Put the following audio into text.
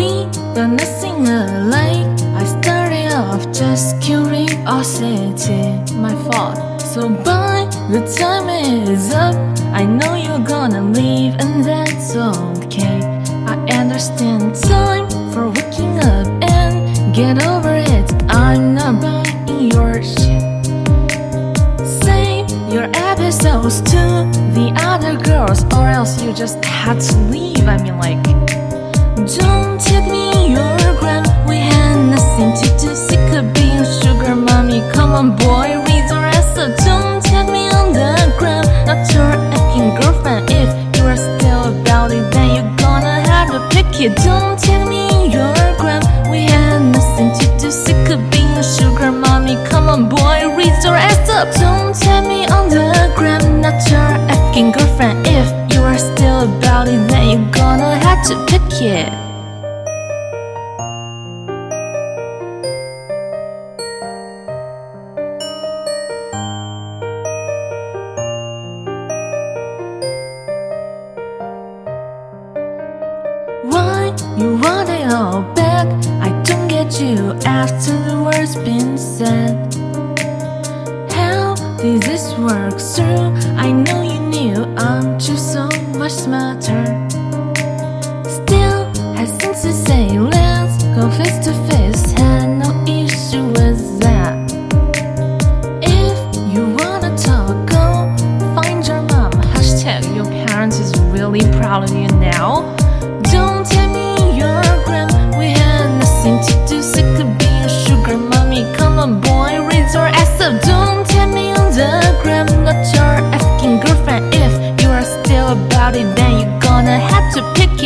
We were nothing alike. I started off just curiosity, my fault. So by the time is up, I know you're gonna leave, and that's okay. I understand time for waking up and get over it. I'm not buying your shit. Save your episodes to the other girls, or else you just had to leave. I mean, like, you are still about it, then you're gonna have to pick it. Don't take me your gram. We had nothing to do. Sick of being a sugar mommy. Come on, boy, read your ass up. Don't take me on the gram. Not your acting girlfriend. If you are still about it, then you're gonna to pick it. Why you want it all back? I don't get you after the words been said. How did this work through? I know you knew I'm just so much smarter.